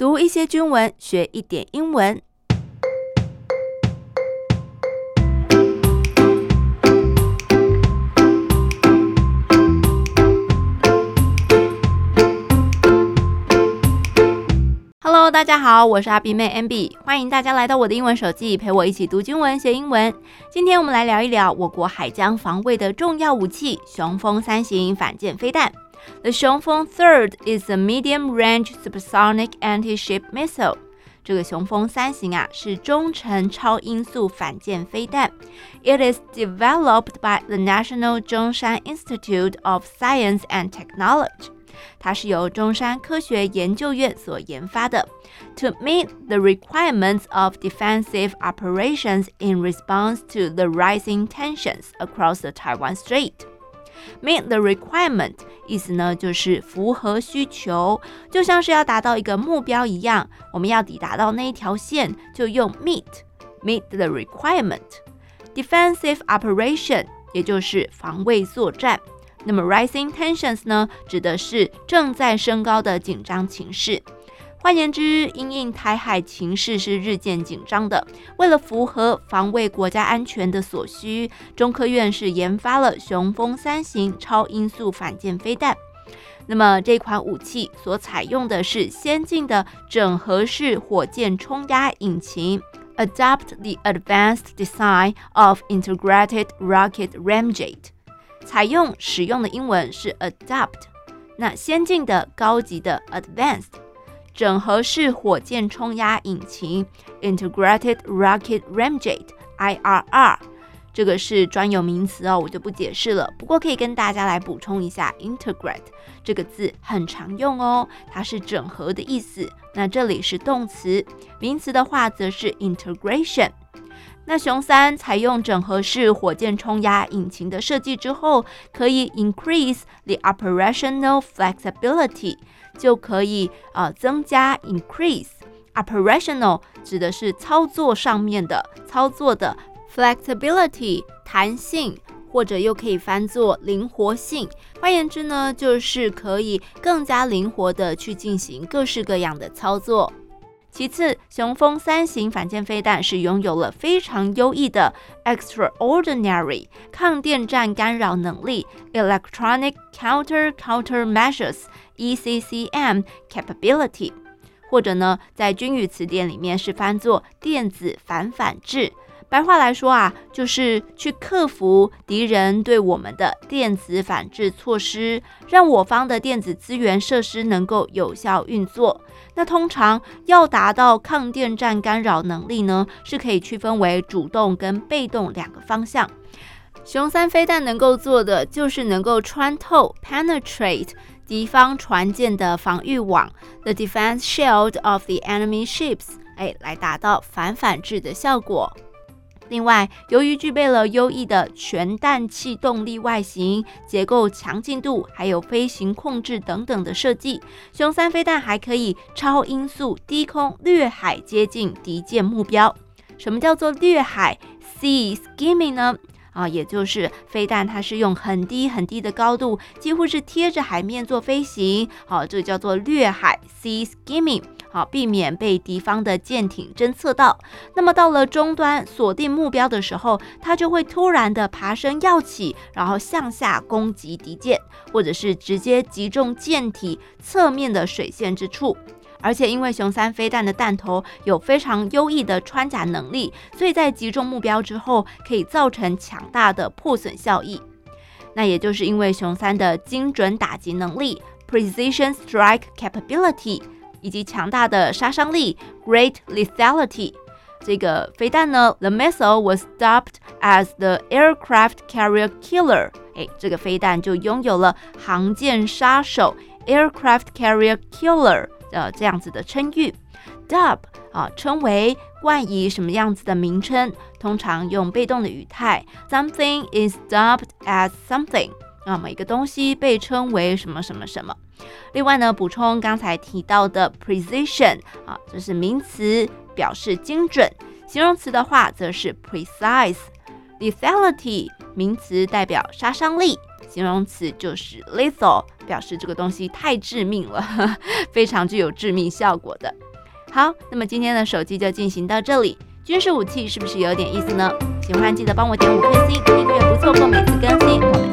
读一些军文，学一点英文。Hello，大家好，我是阿比妹 MB，欢迎大家来到我的英文手记，陪我一起读军文学英文。今天我们来聊一聊我国海疆防卫的重要武器——雄风三型反舰飞弹。The 雄风 Third is a medium-range supersonic anti-ship missile。这个雄风三型啊，是中程超音速反舰飞弹。It is developed by the National 中山 Institute of Science and Technology。它是由中山科学研究院所研发的。To meet the requirements of defensive operations in response to the rising tensions across the Taiwan Strait。 Meet the requirement 意思呢，就是符合需求，就像是要达到一个目标一样，我们要抵达到那一条线，就用 meet meet the requirement。Defensive operation 也就是防卫作战。那么 rising tensions 呢，指的是正在升高的紧张情势。换言之，因应台海情势是日渐紧张的，为了符合防卫国家安全的所需，中科院是研发了雄风三型超音速反舰飞弹。那么这款武器所采用的是先进的整合式火箭冲压引擎，adopt the advanced design of integrated rocket ramjet。采用使用的英文是 adopt，那先进的高级的 advanced。整合式火箭冲压引擎 （Integrated Rocket Ramjet，IRR），这个是专有名词哦，我就不解释了。不过可以跟大家来补充一下，integrate 这个字很常用哦，它是整合的意思。那这里是动词，名词的话则是 integration。那雄三采用整合式火箭冲压引擎的设计之后，可以 increase the operational flexibility。就可以啊、呃，增加 increase operational 指的是操作上面的操作的 flexibility 弹性，或者又可以翻作灵活性。换言之呢，就是可以更加灵活的去进行各式各样的操作。其次，雄风三型反舰飞弹是拥有了非常优异的 extraordinary 抗电战干扰能力 electronic counter countermeasures ECCM capability，或者呢，在军语词典里面是翻作电子反反制。白话来说啊，就是去克服敌人对我们的电子反制措施，让我方的电子资源设施能够有效运作。那通常要达到抗电站干扰能力呢，是可以区分为主动跟被动两个方向。雄三飞弹能够做的就是能够穿透 （penetrate） 敌方船舰的防御网 （the defense shield of the enemy ships），哎，来达到反反制的效果。另外，由于具备了优异的全氮气动力外形、结构强劲度，还有飞行控制等等的设计，雄三飞弹还可以超音速低空掠海接近敌舰目标。什么叫做掠海 （sea skimming） 呢？啊，也就是飞弹它是用很低很低的高度，几乎是贴着海面做飞行。好、这叫做掠海 （sea skimming）。好，避免被敌方的舰艇侦测到。那么到了终端锁定目标的时候，它就会突然的爬升跃起，然后向下攻击敌舰，或者是直接击中舰体侧面的水线之处。而且因为雄三飞弹的弹头有非常优异的穿甲能力，所以在击中目标之后，可以造成强大的破损效益。那也就是因为雄三的精准打击能力 （Precision Strike Capability）。以及强大的杀伤力 （Great Lethality），这个飞弹呢，The missile was dubbed as the aircraft carrier killer。哎，这个飞弹就拥有了航舰杀手 （aircraft carrier killer） 的这样子的称誉。Dub 啊，称为冠以什么样子的名称？通常用被动的语态，Something is dubbed as something。那么一个东西被称为什么什么什么。另外呢，补充刚才提到的 precision 啊，这是名词，表示精准；形容词的话则是 precise。Lethality 名词代表杀伤力，形容词就是 lethal，表示这个东西太致命了，非常具有致命效果的。好，那么今天的手机就进行到这里。军事武器是不是有点意思呢？喜欢记得帮我点五颗星，订阅不错过每次更新。